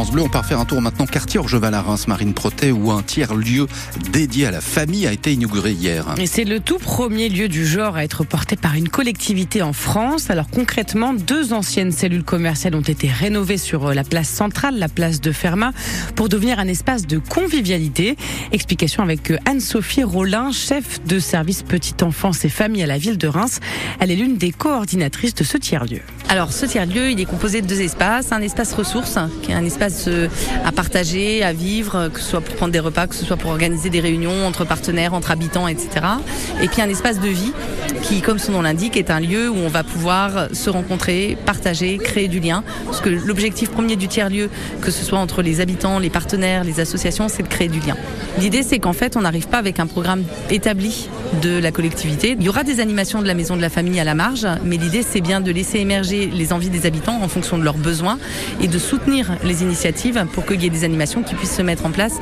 On part faire un tour maintenant quartier Orgeval à Reims, Marine Proté, où un tiers lieu dédié à la famille a été inauguré hier. C'est le tout premier lieu du genre à être porté par une collectivité en France. Alors concrètement, deux anciennes cellules commerciales ont été rénovées sur la place centrale, la place de Fermat, pour devenir un espace de convivialité. Explication avec Anne-Sophie Rollin, chef de service petite enfance et famille à la ville de Reims. Elle est l'une des coordinatrices de ce tiers-lieu. Alors ce tiers-lieu, il est composé de deux espaces. Un espace ressources, qui est un espace euh, à partager, à vivre, que ce soit pour prendre des repas, que ce soit pour organiser des réunions entre partenaires, entre habitants, etc. Et puis un espace de vie qui, comme son nom l'indique, est un lieu où on va pouvoir se rencontrer, partager, créer du lien. Parce que l'objectif premier du tiers-lieu, que ce soit entre les habitants, les partenaires, les associations, c'est de créer du lien. L'idée, c'est qu'en fait, on n'arrive pas avec un programme établi de la collectivité. Il y aura des animations de la maison de la famille à la marge, mais l'idée, c'est bien de laisser émerger les envies des habitants en fonction de leurs besoins et de soutenir les initiatives pour qu'il y ait des animations qui puissent se mettre en place,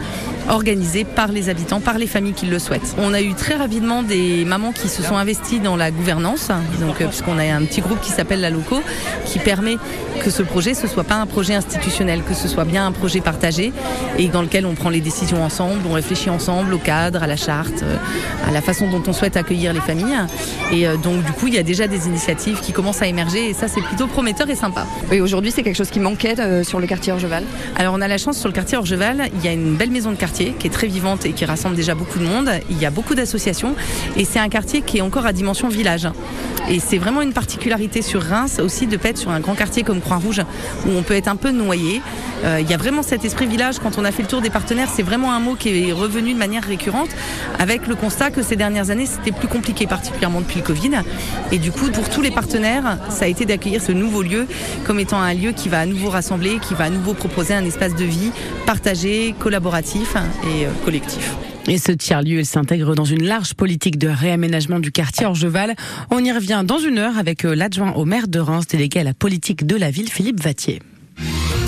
organisées par les habitants, par les familles qui le souhaitent. On a eu très rapidement des mamans qui se sont investies dans la gouvernance, donc euh, puisqu'on a un petit groupe qui s'appelle la Loco, qui permet que ce projet ce soit pas un projet institutionnel, que ce soit bien un projet partagé et dans lequel on prend les décisions ensemble, on réfléchit ensemble au cadre, à la charte, euh, à la façon dont on souhaite accueillir les familles. Et euh, donc du coup, il y a déjà des initiatives qui commencent à émerger et ça c'est plutôt prometteur et sympa. Oui, aujourd'hui c'est quelque chose qui manquait euh, sur le quartier Orgeval. Alors on a la chance sur le quartier Orgeval, il y a une belle maison de quartier qui est très vivante et qui rassemble déjà beaucoup de monde. Il y a beaucoup d'associations et c'est un quartier qui est encore à dimension village. Et c'est vraiment une particularité sur Reims aussi de être sur un grand quartier comme Croix-Rouge où on peut être un peu noyé. Euh, il y a vraiment cet esprit village. Quand on a fait le tour des partenaires, c'est vraiment un mot qui est revenu de manière récurrente avec le constat que ces dernières années c'était plus compliqué, particulièrement depuis le Covid. Et du coup, pour tous les partenaires, ça a été d'accueillir ce nouveau lieu comme étant un lieu qui va à nouveau rassembler, qui va à nouveau proposer un espace de vie partagé, collaboratif et euh, collectif. Et ce tiers-lieu, s'intègre dans une large politique de réaménagement du quartier Orgeval. On y revient dans une heure avec euh, l'adjoint au maire de Reims, délégué à la politique de la ville, Philippe Vattier.